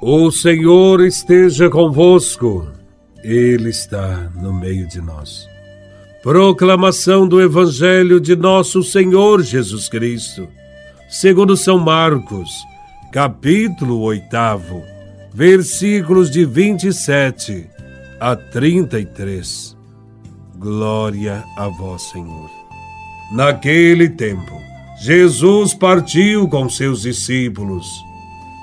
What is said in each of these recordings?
O Senhor esteja convosco, Ele está no meio de nós. Proclamação do Evangelho de Nosso Senhor Jesus Cristo, segundo São Marcos, capítulo 8, versículos de 27 a 33. Glória a vós, Senhor. Naquele tempo, Jesus partiu com seus discípulos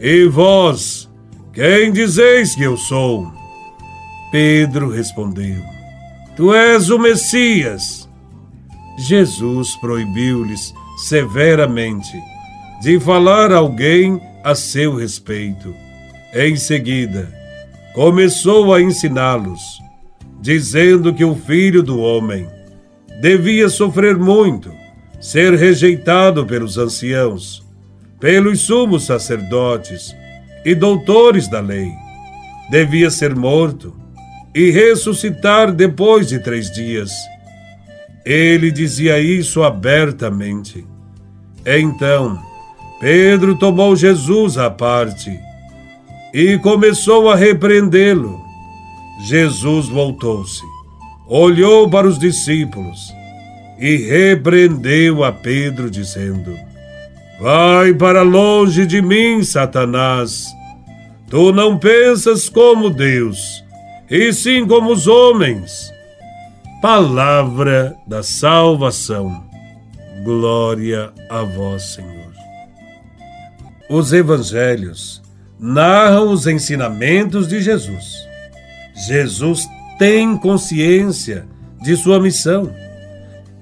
E vós, quem dizeis que eu sou? Pedro respondeu: Tu és o Messias. Jesus proibiu-lhes severamente de falar a alguém a seu respeito. Em seguida, começou a ensiná-los, dizendo que o filho do homem devia sofrer muito ser rejeitado pelos anciãos, pelos sumos sacerdotes e doutores da lei. Devia ser morto e ressuscitar depois de três dias. Ele dizia isso abertamente. Então, Pedro tomou Jesus à parte e começou a repreendê-lo. Jesus voltou-se, olhou para os discípulos e repreendeu a Pedro, dizendo: Vai para longe de mim, Satanás. Tu não pensas como Deus, e sim como os homens. Palavra da salvação. Glória a vós, Senhor. Os evangelhos narram os ensinamentos de Jesus. Jesus tem consciência de sua missão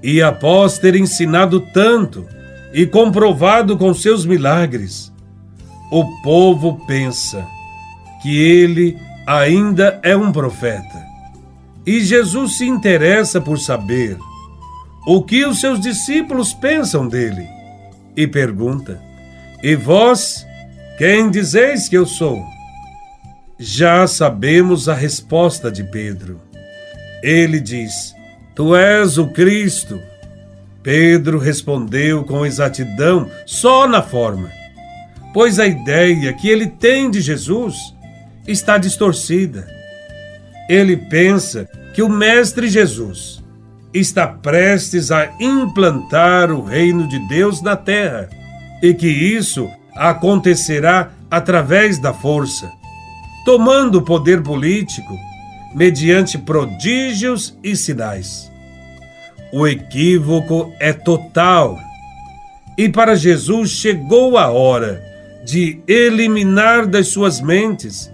e após ter ensinado tanto e comprovado com seus milagres, o povo pensa que ele ainda é um profeta. E Jesus se interessa por saber o que os seus discípulos pensam dele e pergunta: E vós, quem dizeis que eu sou? Já sabemos a resposta de Pedro. Ele diz: Tu és o Cristo. Pedro respondeu com exatidão só na forma, pois a ideia que ele tem de Jesus está distorcida. Ele pensa que o Mestre Jesus está prestes a implantar o reino de Deus na terra e que isso acontecerá através da força, tomando o poder político mediante prodígios e sinais. O equívoco é total. E para Jesus chegou a hora de eliminar das suas mentes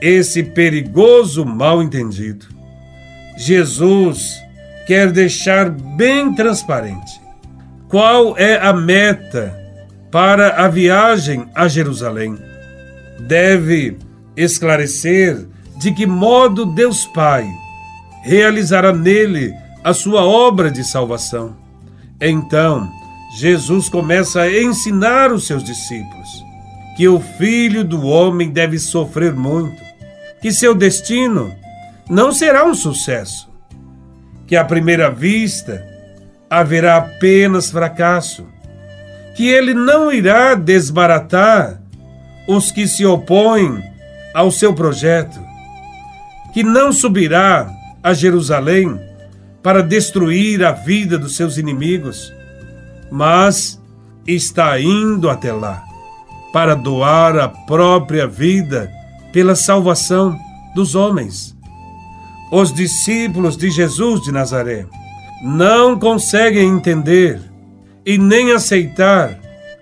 esse perigoso mal-entendido. Jesus quer deixar bem transparente qual é a meta para a viagem a Jerusalém. Deve esclarecer de que modo Deus Pai realizará nele a sua obra de salvação. Então, Jesus começa a ensinar os seus discípulos que o filho do homem deve sofrer muito, que seu destino não será um sucesso, que à primeira vista haverá apenas fracasso, que ele não irá desbaratar os que se opõem ao seu projeto, que não subirá a Jerusalém para destruir a vida dos seus inimigos, mas está indo até lá para doar a própria vida pela salvação dos homens. Os discípulos de Jesus de Nazaré não conseguem entender e nem aceitar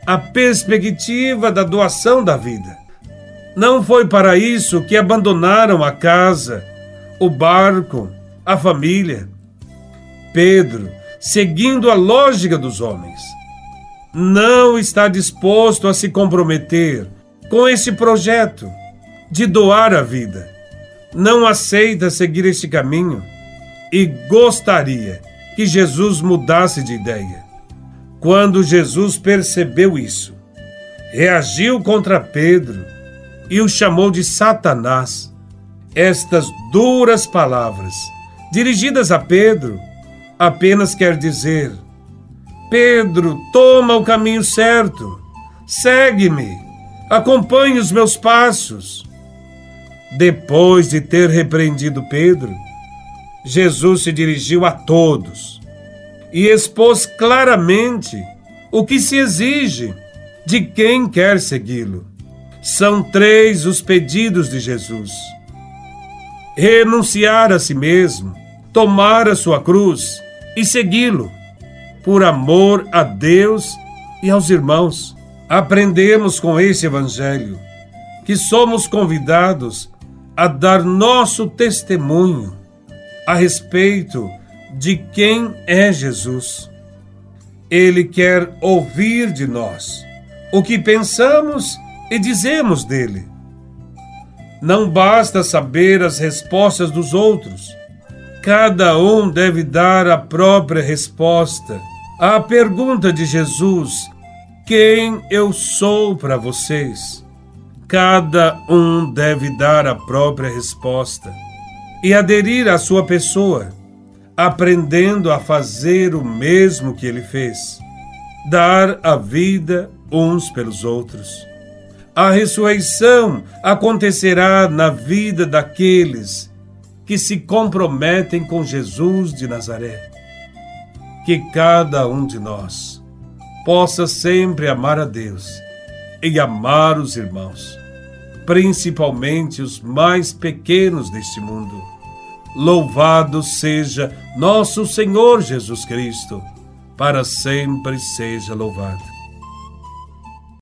a perspectiva da doação da vida. Não foi para isso que abandonaram a casa, o barco, a família. Pedro, seguindo a lógica dos homens, não está disposto a se comprometer com esse projeto de doar a vida, não aceita seguir este caminho e gostaria que Jesus mudasse de ideia. Quando Jesus percebeu isso, reagiu contra Pedro e o chamou de Satanás. Estas duras palavras, dirigidas a Pedro, apenas quer dizer: Pedro, toma o caminho certo, segue-me, acompanhe os meus passos. Depois de ter repreendido Pedro, Jesus se dirigiu a todos e expôs claramente o que se exige de quem quer segui-lo. São três os pedidos de Jesus: renunciar a si mesmo, tomar a sua cruz e segui-lo, por amor a Deus e aos irmãos. Aprendemos com esse Evangelho que somos convidados a dar nosso testemunho a respeito de quem é Jesus. Ele quer ouvir de nós o que pensamos e dizemos dele. Não basta saber as respostas dos outros. Cada um deve dar a própria resposta à pergunta de Jesus: Quem eu sou para vocês? Cada um deve dar a própria resposta e aderir à sua pessoa, aprendendo a fazer o mesmo que ele fez, dar a vida uns pelos outros. A ressurreição acontecerá na vida daqueles que se comprometem com Jesus de Nazaré. Que cada um de nós possa sempre amar a Deus e amar os irmãos, principalmente os mais pequenos deste mundo Louvado seja nosso Senhor Jesus Cristo, para sempre seja louvado.